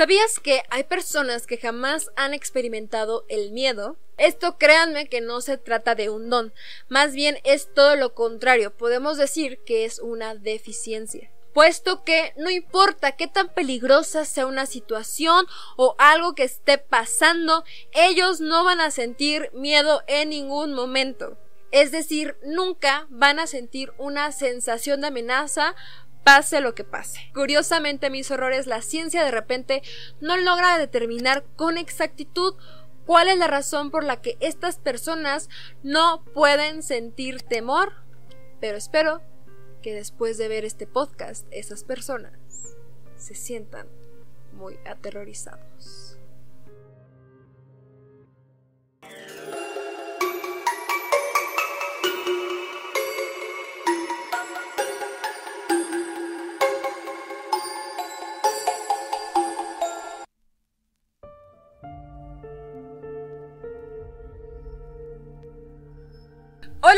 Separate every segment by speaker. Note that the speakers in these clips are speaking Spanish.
Speaker 1: ¿Sabías que hay personas que jamás han experimentado el miedo? Esto créanme que no se trata de un don, más bien es todo lo contrario, podemos decir que es una deficiencia puesto que no importa qué tan peligrosa sea una situación o algo que esté pasando, ellos no van a sentir miedo en ningún momento. Es decir, nunca van a sentir una sensación de amenaza pase lo que pase. Curiosamente, mis horrores, la ciencia de repente no logra determinar con exactitud cuál es la razón por la que estas personas no pueden sentir temor, pero espero que después de ver este podcast esas personas se sientan muy aterrorizados.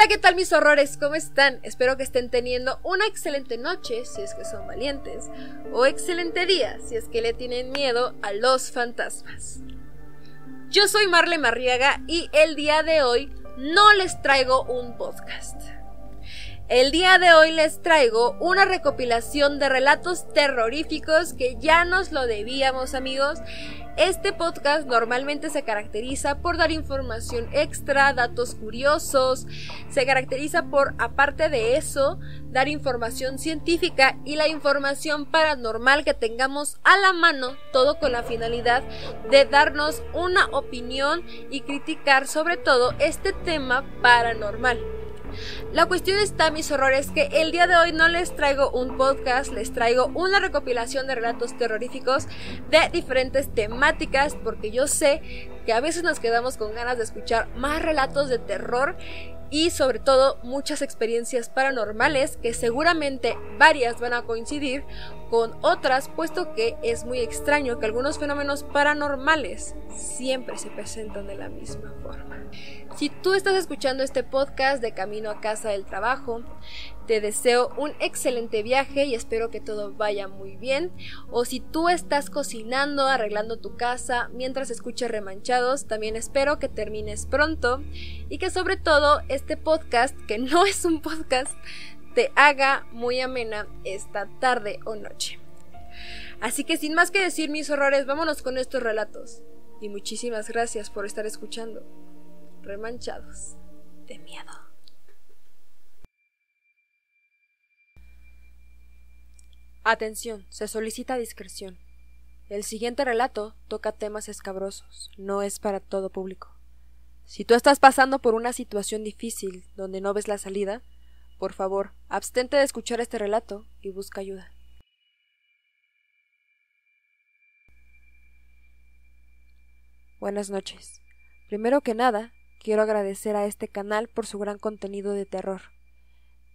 Speaker 1: Hola, ¿qué tal mis horrores? ¿Cómo están? Espero que estén teniendo una excelente noche, si es que son valientes, o excelente día, si es que le tienen miedo a los fantasmas. Yo soy Marle Marriaga y el día de hoy no les traigo un podcast. El día de hoy les traigo una recopilación de relatos terroríficos que ya nos lo debíamos amigos este podcast normalmente se caracteriza por dar información extra, datos curiosos, se caracteriza por, aparte de eso, dar información científica y la información paranormal que tengamos a la mano, todo con la finalidad de darnos una opinión y criticar sobre todo este tema paranormal. La cuestión está, mis horrores, que el día de hoy no les traigo un podcast, les traigo una recopilación de relatos terroríficos de diferentes temáticas, porque yo sé que a veces nos quedamos con ganas de escuchar más relatos de terror y sobre todo muchas experiencias paranormales que seguramente varias van a coincidir con otras, puesto que es muy extraño que algunos fenómenos paranormales siempre se presentan de la misma forma. Si tú estás escuchando este podcast de camino a casa del trabajo, te deseo un excelente viaje y espero que todo vaya muy bien. O si tú estás cocinando, arreglando tu casa mientras escuches remanchados, también espero que termines pronto y que sobre todo este podcast, que no es un podcast, te haga muy amena esta tarde o noche. Así que sin más que decir mis horrores, vámonos con estos relatos. Y muchísimas gracias por estar escuchando. Remanchados de miedo. Atención, se solicita discreción. El siguiente relato toca temas escabrosos, no es para todo público. Si tú estás pasando por una situación difícil donde no ves la salida, por favor, abstente de escuchar este relato y busca ayuda. Buenas noches. Primero que nada, quiero agradecer a este canal por su gran contenido de terror.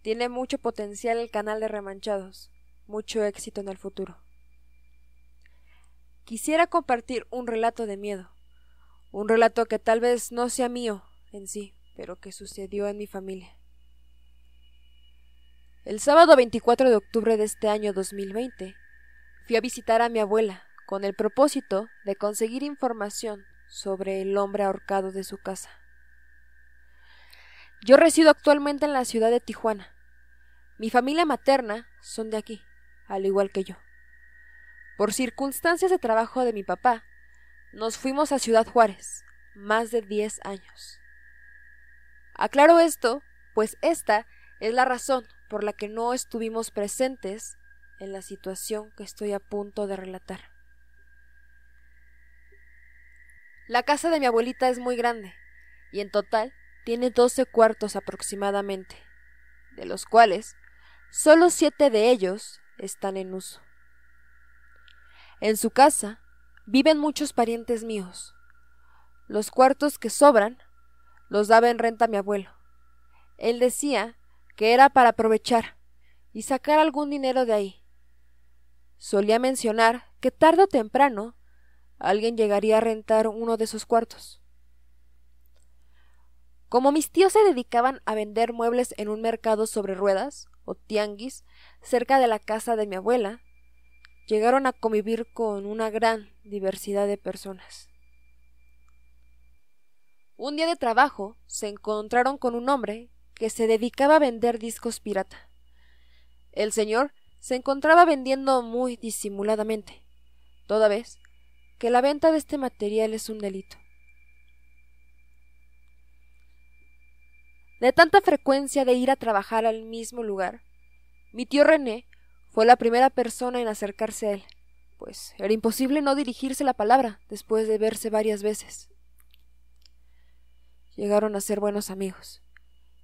Speaker 1: Tiene mucho potencial el canal de Remanchados mucho éxito en el futuro. Quisiera compartir un relato de miedo, un relato que tal vez no sea mío en sí, pero que sucedió en mi familia. El sábado 24 de octubre de este año 2020, fui a visitar a mi abuela con el propósito de conseguir información sobre el hombre ahorcado de su casa. Yo resido actualmente en la ciudad de Tijuana. Mi familia materna son de aquí al igual que yo. Por circunstancias de trabajo de mi papá, nos fuimos a Ciudad Juárez, más de diez años. Aclaro esto, pues esta es la razón por la que no estuvimos presentes en la situación que estoy a punto de relatar. La casa de mi abuelita es muy grande, y en total tiene doce cuartos aproximadamente, de los cuales solo siete de ellos están en uso. En su casa viven muchos parientes míos. Los cuartos que sobran los daba en renta mi abuelo. Él decía que era para aprovechar y sacar algún dinero de ahí. Solía mencionar que tarde o temprano alguien llegaría a rentar uno de esos cuartos. Como mis tíos se dedicaban a vender muebles en un mercado sobre ruedas, o tianguis, cerca de la casa de mi abuela, llegaron a convivir con una gran diversidad de personas. Un día de trabajo se encontraron con un hombre que se dedicaba a vender discos pirata. El señor se encontraba vendiendo muy disimuladamente, toda vez que la venta de este material es un delito. De tanta frecuencia de ir a trabajar al mismo lugar, mi tío René fue la primera persona en acercarse a él, pues era imposible no dirigirse la palabra después de verse varias veces. Llegaron a ser buenos amigos,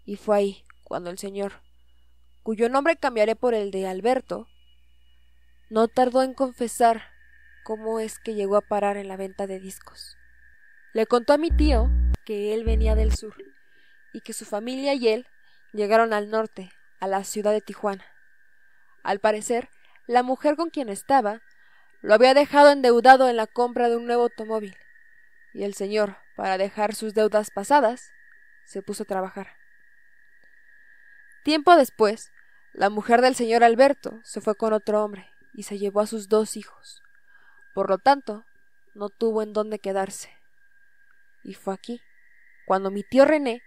Speaker 1: y fue ahí cuando el señor, cuyo nombre cambiaré por el de Alberto, no tardó en confesar cómo es que llegó a parar en la venta de discos. Le contó a mi tío que él venía del sur y que su familia y él llegaron al norte, a la ciudad de Tijuana. Al parecer, la mujer con quien estaba lo había dejado endeudado en la compra de un nuevo automóvil, y el señor, para dejar sus deudas pasadas, se puso a trabajar. Tiempo después, la mujer del señor Alberto se fue con otro hombre y se llevó a sus dos hijos. Por lo tanto, no tuvo en dónde quedarse. Y fue aquí, cuando mi tío René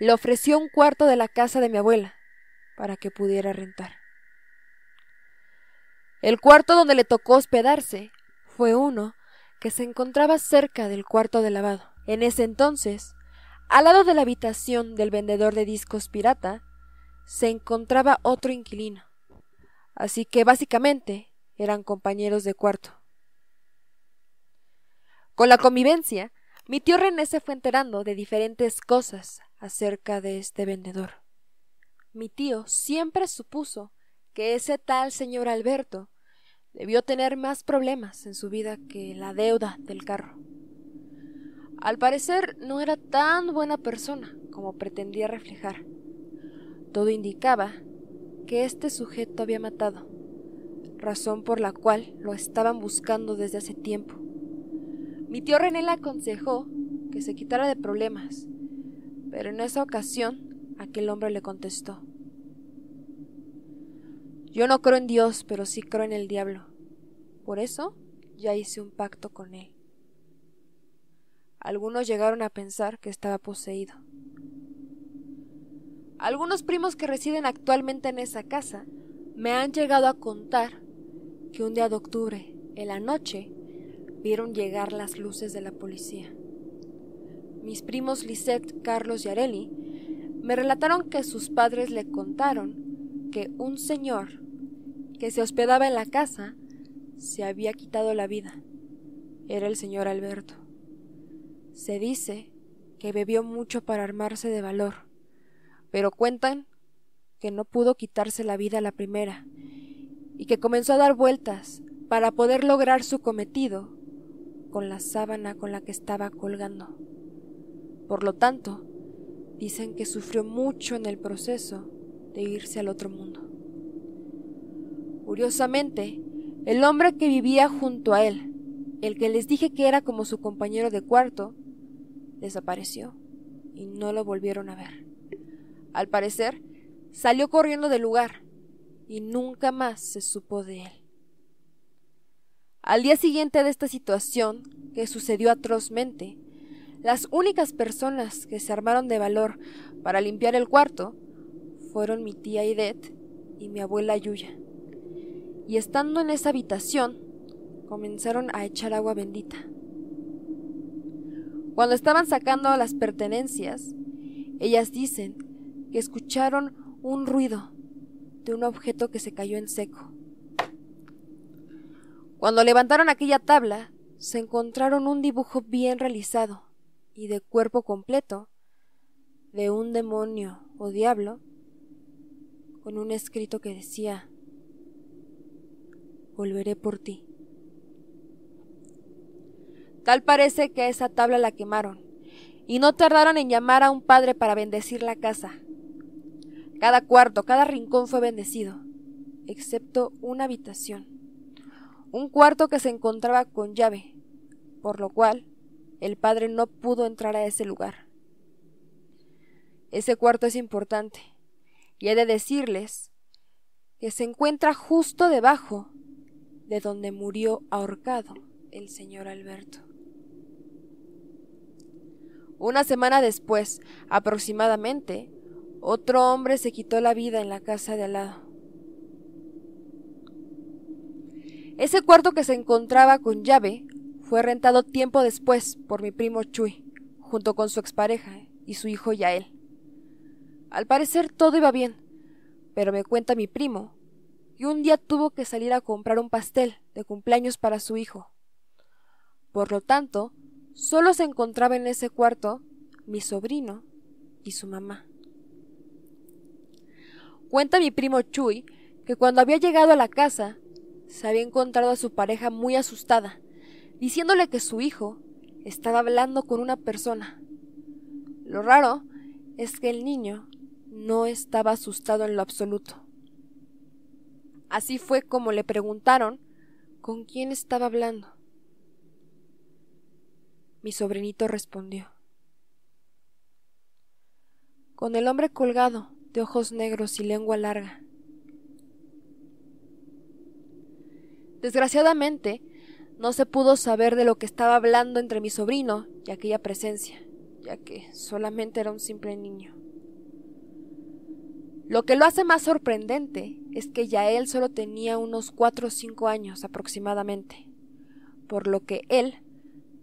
Speaker 1: le ofreció un cuarto de la casa de mi abuela para que pudiera rentar. El cuarto donde le tocó hospedarse fue uno que se encontraba cerca del cuarto de lavado. En ese entonces, al lado de la habitación del vendedor de discos pirata, se encontraba otro inquilino. Así que básicamente eran compañeros de cuarto. Con la convivencia, mi tío René se fue enterando de diferentes cosas acerca de este vendedor. Mi tío siempre supuso que ese tal señor Alberto debió tener más problemas en su vida que la deuda del carro. Al parecer no era tan buena persona como pretendía reflejar. Todo indicaba que este sujeto había matado, razón por la cual lo estaban buscando desde hace tiempo. Mi tío René le aconsejó que se quitara de problemas, pero en esa ocasión aquel hombre le contestó Yo no creo en Dios, pero sí creo en el diablo. Por eso ya hice un pacto con él. Algunos llegaron a pensar que estaba poseído. Algunos primos que residen actualmente en esa casa me han llegado a contar que un día de octubre, en la noche, vieron llegar las luces de la policía. Mis primos Lisette, Carlos y Areli me relataron que sus padres le contaron que un señor que se hospedaba en la casa se había quitado la vida. Era el señor Alberto. Se dice que bebió mucho para armarse de valor, pero cuentan que no pudo quitarse la vida a la primera y que comenzó a dar vueltas para poder lograr su cometido con la sábana con la que estaba colgando. Por lo tanto, dicen que sufrió mucho en el proceso de irse al otro mundo. Curiosamente, el hombre que vivía junto a él, el que les dije que era como su compañero de cuarto, desapareció y no lo volvieron a ver. Al parecer, salió corriendo del lugar y nunca más se supo de él. Al día siguiente de esta situación, que sucedió atrozmente, las únicas personas que se armaron de valor para limpiar el cuarto fueron mi tía Idet y mi abuela Yuya. Y estando en esa habitación, comenzaron a echar agua bendita. Cuando estaban sacando las pertenencias, ellas dicen que escucharon un ruido de un objeto que se cayó en seco. Cuando levantaron aquella tabla, se encontraron un dibujo bien realizado y de cuerpo completo de un demonio o diablo con un escrito que decía Volveré por ti. Tal parece que esa tabla la quemaron, y no tardaron en llamar a un padre para bendecir la casa. Cada cuarto, cada rincón fue bendecido, excepto una habitación un cuarto que se encontraba con llave, por lo cual el padre no pudo entrar a ese lugar. Ese cuarto es importante, y he de decirles que se encuentra justo debajo de donde murió ahorcado el señor Alberto. Una semana después, aproximadamente, otro hombre se quitó la vida en la casa de al lado. Ese cuarto que se encontraba con llave fue rentado tiempo después por mi primo Chuy, junto con su expareja y su hijo Yael. Al parecer todo iba bien, pero me cuenta mi primo que un día tuvo que salir a comprar un pastel de cumpleaños para su hijo. Por lo tanto, solo se encontraba en ese cuarto mi sobrino y su mamá. Cuenta mi primo Chuy que cuando había llegado a la casa se había encontrado a su pareja muy asustada, diciéndole que su hijo estaba hablando con una persona. Lo raro es que el niño no estaba asustado en lo absoluto. Así fue como le preguntaron con quién estaba hablando. Mi sobrinito respondió. Con el hombre colgado, de ojos negros y lengua larga. Desgraciadamente, no se pudo saber de lo que estaba hablando entre mi sobrino y aquella presencia, ya que solamente era un simple niño. Lo que lo hace más sorprendente es que ya él solo tenía unos cuatro o cinco años aproximadamente, por lo que él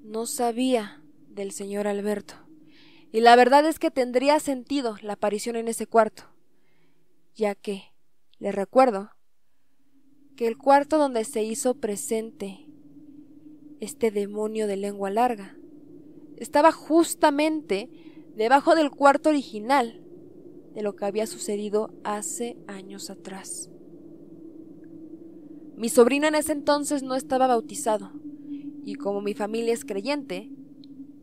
Speaker 1: no sabía del señor Alberto. Y la verdad es que tendría sentido la aparición en ese cuarto, ya que, le recuerdo, que el cuarto donde se hizo presente este demonio de lengua larga estaba justamente debajo del cuarto original de lo que había sucedido hace años atrás. Mi sobrino en ese entonces no estaba bautizado, y como mi familia es creyente,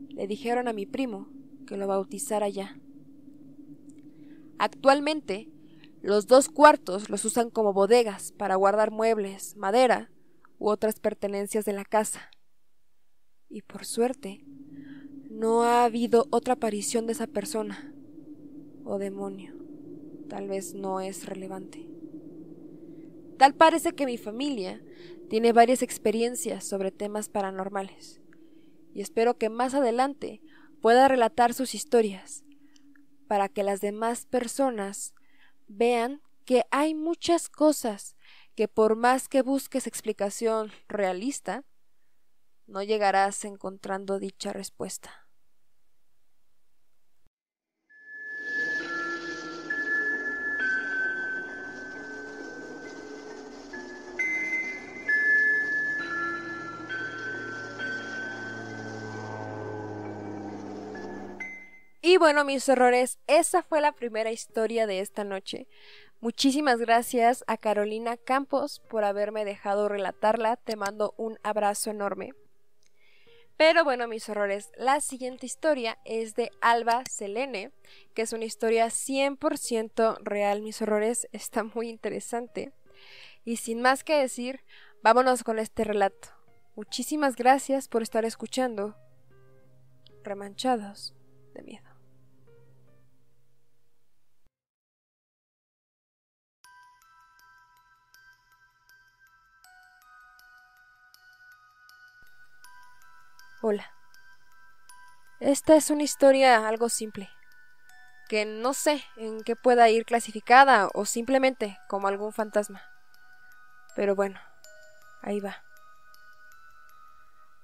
Speaker 1: le dijeron a mi primo que lo bautizara ya. Actualmente, los dos cuartos los usan como bodegas para guardar muebles, madera u otras pertenencias de la casa. Y por suerte, no ha habido otra aparición de esa persona o demonio. Tal vez no es relevante. Tal parece que mi familia tiene varias experiencias sobre temas paranormales, y espero que más adelante pueda relatar sus historias, para que las demás personas vean que hay muchas cosas que por más que busques explicación realista, no llegarás encontrando dicha respuesta. Y bueno, mis errores, esa fue la primera historia de esta noche. Muchísimas gracias a Carolina Campos por haberme dejado relatarla. Te mando un abrazo enorme. Pero bueno, mis horrores, la siguiente historia es de Alba Selene, que es una historia 100% real, mis horrores, está muy interesante. Y sin más que decir, vámonos con este relato. Muchísimas gracias por estar escuchando. Remanchados de miedo. Hola. Esta es una historia algo simple, que no sé en qué pueda ir clasificada o simplemente como algún fantasma. Pero bueno, ahí va.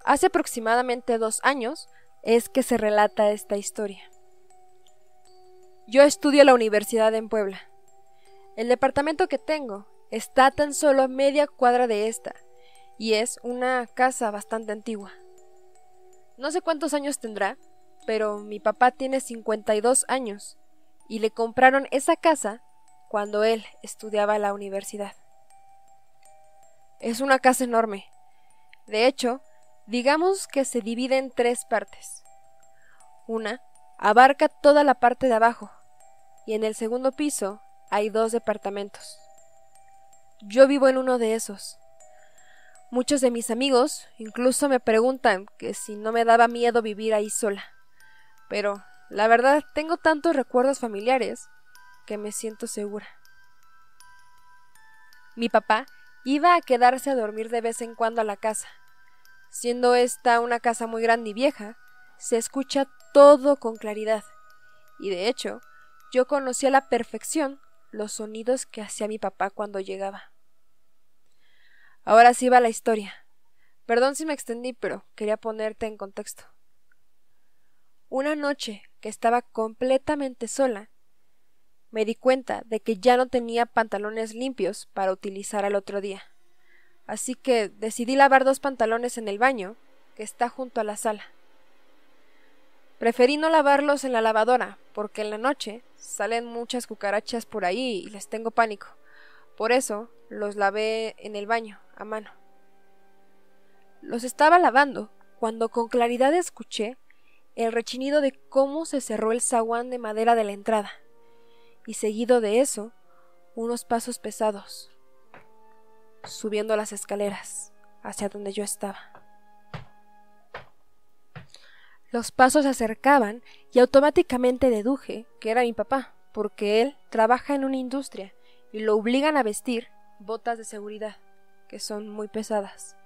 Speaker 1: Hace aproximadamente dos años es que se relata esta historia. Yo estudio la universidad en Puebla. El departamento que tengo está tan solo a media cuadra de esta, y es una casa bastante antigua. No sé cuántos años tendrá, pero mi papá tiene 52 años y le compraron esa casa cuando él estudiaba la universidad. Es una casa enorme. De hecho, digamos que se divide en tres partes. Una abarca toda la parte de abajo y en el segundo piso hay dos departamentos. Yo vivo en uno de esos. Muchos de mis amigos incluso me preguntan que si no me daba miedo vivir ahí sola. Pero, la verdad, tengo tantos recuerdos familiares que me siento segura. Mi papá iba a quedarse a dormir de vez en cuando a la casa. Siendo esta una casa muy grande y vieja, se escucha todo con claridad. Y de hecho, yo conocí a la perfección los sonidos que hacía mi papá cuando llegaba. Ahora sí va la historia. Perdón si me extendí, pero quería ponerte en contexto. Una noche que estaba completamente sola, me di cuenta de que ya no tenía pantalones limpios para utilizar al otro día. Así que decidí lavar dos pantalones en el baño, que está junto a la sala. Preferí no lavarlos en la lavadora, porque en la noche salen muchas cucarachas por ahí y les tengo pánico. Por eso los lavé en el baño, mano. Los estaba lavando cuando con claridad escuché el rechinido de cómo se cerró el zaguán de madera de la entrada, y seguido de eso, unos pasos pesados, subiendo las escaleras hacia donde yo estaba. Los pasos se acercaban y automáticamente deduje que era mi papá, porque él trabaja en una industria y lo obligan a vestir botas de seguridad, que son muy pesadas.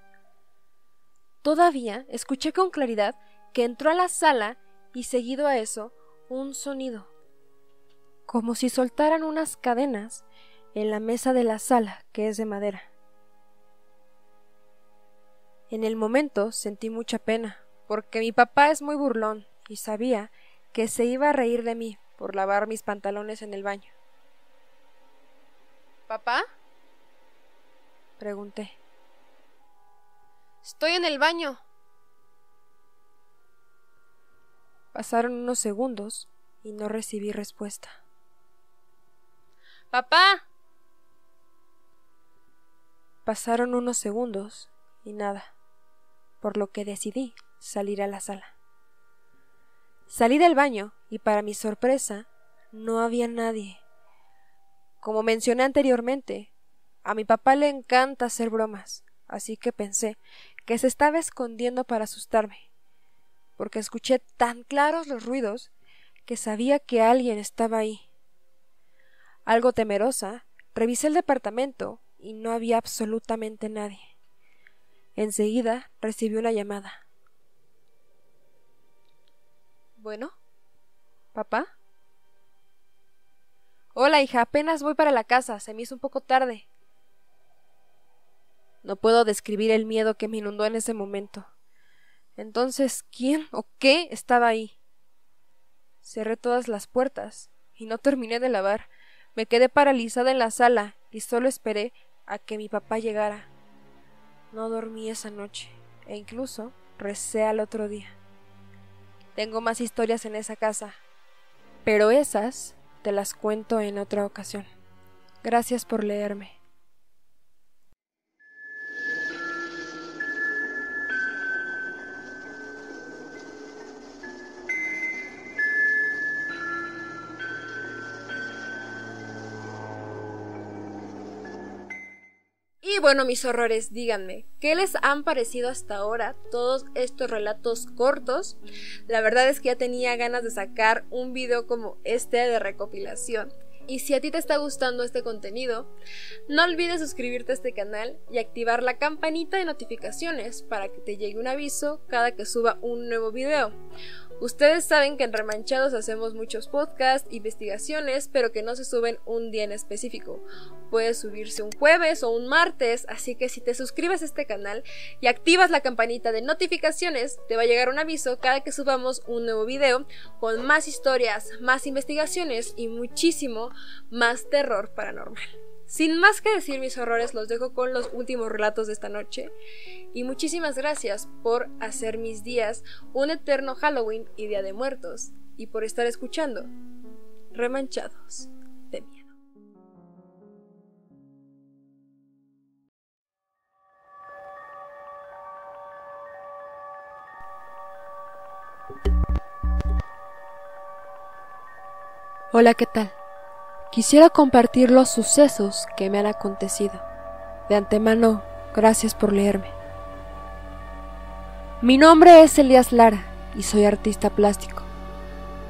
Speaker 1: Todavía escuché con claridad que entró a la sala y seguido a eso un sonido, como si soltaran unas cadenas en la mesa de la sala, que es de madera. En el momento sentí mucha pena, porque mi papá es muy burlón y sabía que se iba a reír de mí por lavar mis pantalones en el baño. ¿Papá? Pregunté. Estoy en el baño. Pasaron unos segundos y no recibí respuesta. ¡Papá! Pasaron unos segundos y nada, por lo que decidí salir a la sala. Salí del baño y para mi sorpresa no había nadie. Como mencioné anteriormente, a mi papá le encanta hacer bromas, así que pensé que se estaba escondiendo para asustarme, porque escuché tan claros los ruidos que sabía que alguien estaba ahí. Algo temerosa, revisé el departamento y no había absolutamente nadie. Enseguida recibí una llamada. Bueno, papá. Hola, hija, apenas voy para la casa, se me hizo un poco tarde. No puedo describir el miedo que me inundó en ese momento. Entonces, ¿quién o qué estaba ahí? Cerré todas las puertas y no terminé de lavar. Me quedé paralizada en la sala y solo esperé a que mi papá llegara. No dormí esa noche e incluso recé al otro día. Tengo más historias en esa casa, pero esas te las cuento en otra ocasión. Gracias por leerme. Bueno, mis horrores, díganme, ¿qué les han parecido hasta ahora todos estos relatos cortos? La verdad es que ya tenía ganas de sacar un video como este de recopilación. Y si a ti te está gustando este contenido, no olvides suscribirte a este canal y activar la campanita de notificaciones para que te llegue un aviso cada que suba un nuevo video. Ustedes saben que en Remanchados hacemos muchos podcasts, investigaciones, pero que no se suben un día en específico. Puede subirse un jueves o un martes, así que si te suscribes a este canal y activas la campanita de notificaciones, te va a llegar un aviso cada que subamos un nuevo video con más historias, más investigaciones y muchísimo más terror paranormal. Sin más que decir mis horrores, los dejo con los últimos relatos de esta noche. Y muchísimas gracias por hacer mis días un eterno Halloween y Día de Muertos. Y por estar escuchando Remanchados de Miedo. Hola, ¿qué tal? Quisiera compartir los sucesos que me han acontecido. De antemano, gracias por leerme. Mi nombre es Elías Lara y soy artista plástico.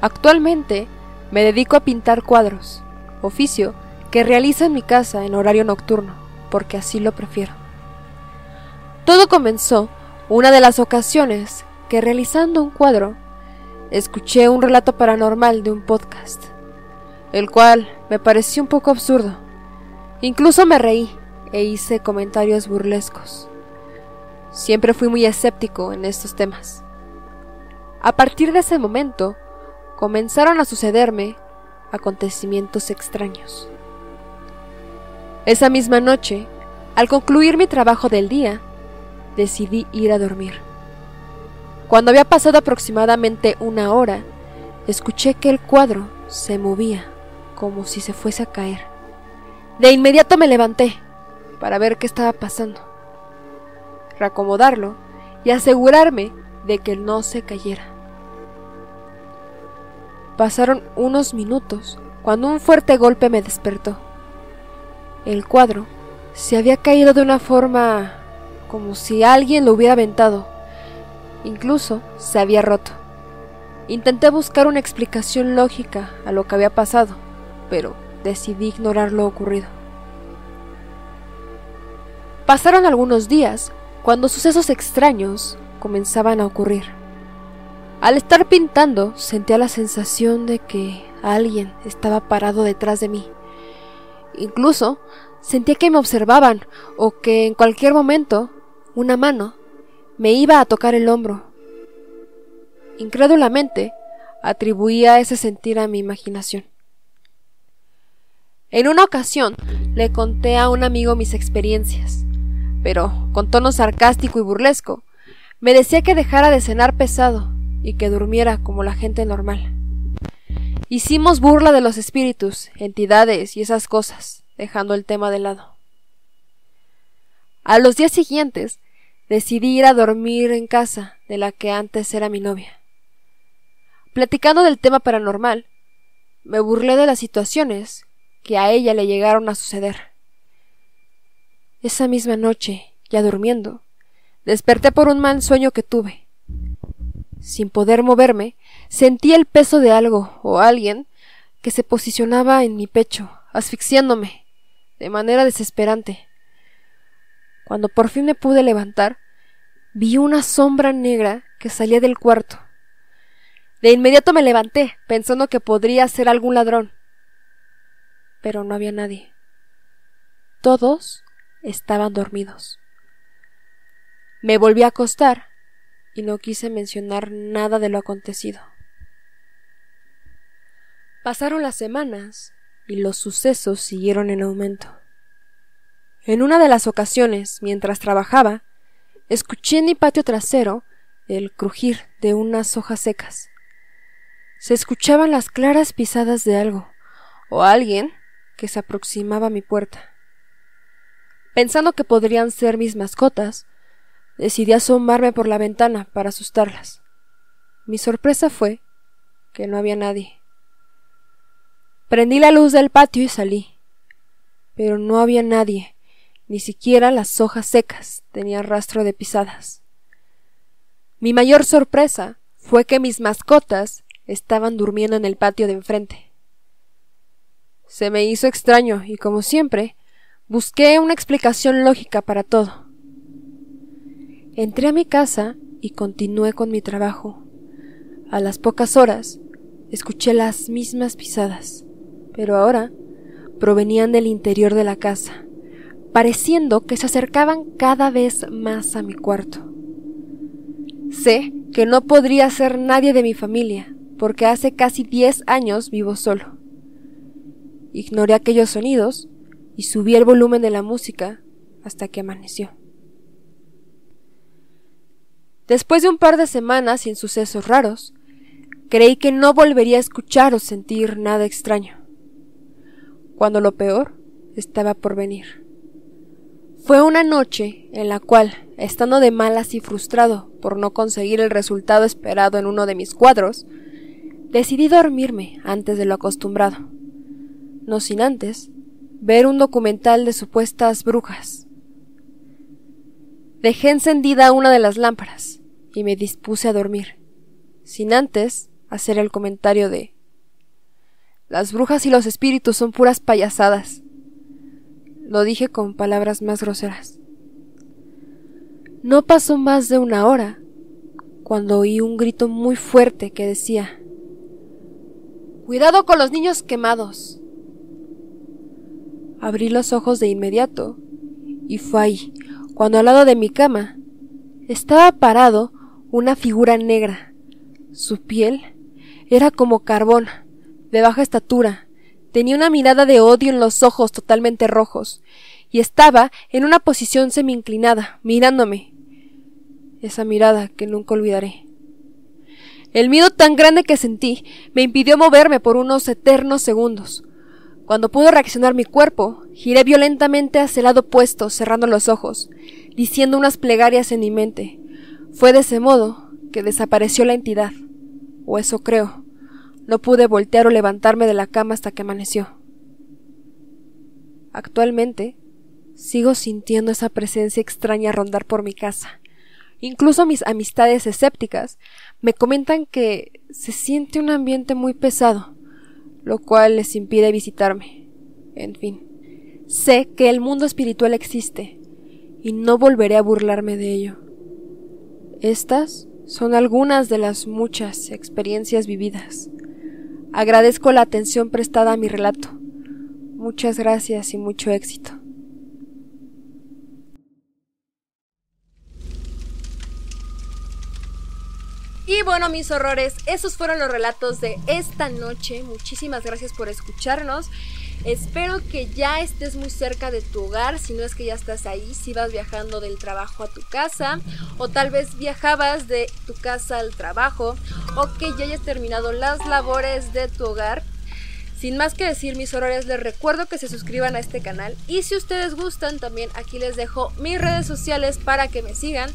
Speaker 1: Actualmente me dedico a pintar cuadros, oficio que realizo en mi casa en horario nocturno, porque así lo prefiero. Todo comenzó una de las ocasiones que realizando un cuadro escuché un relato paranormal de un podcast, el cual me pareció un poco absurdo. Incluso me reí e hice comentarios burlescos. Siempre fui muy escéptico en estos temas. A partir de ese momento, comenzaron a sucederme acontecimientos extraños. Esa misma noche, al concluir mi trabajo del día, decidí ir a dormir. Cuando había pasado aproximadamente una hora, escuché que el cuadro se movía como si se fuese a caer. De inmediato me levanté para ver qué estaba pasando, reacomodarlo y asegurarme de que no se cayera. Pasaron unos minutos cuando un fuerte golpe me despertó. El cuadro se había caído de una forma como si alguien lo hubiera aventado. Incluso se había roto. Intenté buscar una explicación lógica a lo que había pasado, pero decidí ignorar lo ocurrido. Pasaron algunos días cuando sucesos extraños comenzaban a ocurrir. Al estar pintando sentía la sensación de que alguien estaba parado detrás de mí. Incluso sentía que me observaban o que en cualquier momento una mano me iba a tocar el hombro. Incrédulamente atribuía ese sentir a mi imaginación. En una ocasión le conté a un amigo mis experiencias, pero con tono sarcástico y burlesco, me decía que dejara de cenar pesado y que durmiera como la gente normal. Hicimos burla de los espíritus, entidades y esas cosas, dejando el tema de lado. A los días siguientes decidí ir a dormir en casa de la que antes era mi novia. Platicando del tema paranormal, me burlé de las situaciones que a ella le llegaron a suceder. Esa misma noche, ya durmiendo, desperté por un mal sueño que tuve. Sin poder moverme, sentí el peso de algo o alguien que se posicionaba en mi pecho, asfixiándome, de manera desesperante. Cuando por fin me pude levantar, vi una sombra negra que salía del cuarto. De inmediato me levanté, pensando que podría ser algún ladrón. Pero no había nadie. Todos estaban dormidos. Me volví a acostar y no quise mencionar nada de lo acontecido. Pasaron las semanas y los sucesos siguieron en aumento. En una de las ocasiones, mientras trabajaba, escuché en mi patio trasero el crujir de unas hojas secas. Se escuchaban las claras pisadas de algo, o alguien que se aproximaba a mi puerta. Pensando que podrían ser mis mascotas, decidí asomarme por la ventana para asustarlas. Mi sorpresa fue que no había nadie. Prendí la luz del patio y salí. Pero no había nadie, ni siquiera las hojas secas tenían rastro de pisadas. Mi mayor sorpresa fue que mis mascotas estaban durmiendo en el patio de enfrente. Se me hizo extraño y, como siempre, Busqué una explicación lógica para todo. Entré a mi casa y continué con mi trabajo. A las pocas horas escuché las mismas pisadas, pero ahora provenían del interior de la casa, pareciendo que se acercaban cada vez más a mi cuarto. Sé que no podría ser nadie de mi familia, porque hace casi diez años vivo solo. Ignoré aquellos sonidos y subí el volumen de la música hasta que amaneció. Después de un par de semanas sin sucesos raros, creí que no volvería a escuchar o sentir nada extraño, cuando lo peor estaba por venir. Fue una noche en la cual, estando de malas y frustrado por no conseguir el resultado esperado en uno de mis cuadros, decidí dormirme antes de lo acostumbrado, no sin antes ver un documental de supuestas brujas. Dejé encendida una de las lámparas y me dispuse a dormir, sin antes hacer el comentario de las brujas y los espíritus son puras payasadas. Lo dije con palabras más groseras. No pasó más de una hora cuando oí un grito muy fuerte que decía Cuidado con los niños quemados. Abrí los ojos de inmediato y fue ahí, cuando al lado de mi cama estaba parado una figura negra. Su piel era como carbón, de baja estatura, tenía una mirada de odio en los ojos totalmente rojos, y estaba en una posición semi inclinada, mirándome. Esa mirada que nunca olvidaré. El miedo tan grande que sentí me impidió moverme por unos eternos segundos. Cuando pudo reaccionar mi cuerpo, giré violentamente hacia el lado opuesto, cerrando los ojos, diciendo unas plegarias en mi mente. Fue de ese modo que desapareció la entidad, o eso creo. No pude voltear o levantarme de la cama hasta que amaneció. Actualmente, sigo sintiendo esa presencia extraña rondar por mi casa. Incluso mis amistades escépticas me comentan que se siente un ambiente muy pesado, lo cual les impide visitarme. En fin, sé que el mundo espiritual existe y no volveré a burlarme de ello. Estas son algunas de las muchas experiencias vividas. Agradezco la atención prestada a mi relato. Muchas gracias y mucho éxito. Y bueno, mis horrores, esos fueron los relatos de esta noche. Muchísimas gracias por escucharnos. Espero que ya estés muy cerca de tu hogar, si no es que ya estás ahí, si vas viajando del trabajo a tu casa, o tal vez viajabas de tu casa al trabajo, o que ya hayas terminado las labores de tu hogar. Sin más que decir, mis horrores, les recuerdo que se suscriban a este canal y si ustedes gustan, también aquí les dejo mis redes sociales para que me sigan.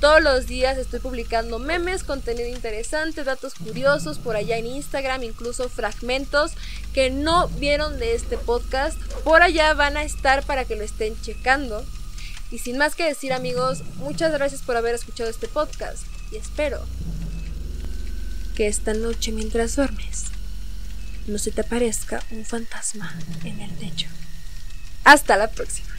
Speaker 1: Todos los días estoy publicando memes, contenido interesante, datos curiosos por allá en Instagram, incluso fragmentos que no vieron de este podcast. Por allá van a estar para que lo estén checando. Y sin más que decir amigos, muchas gracias por haber escuchado este podcast y espero que esta noche mientras duermes no se te aparezca un fantasma en el techo. Hasta la próxima.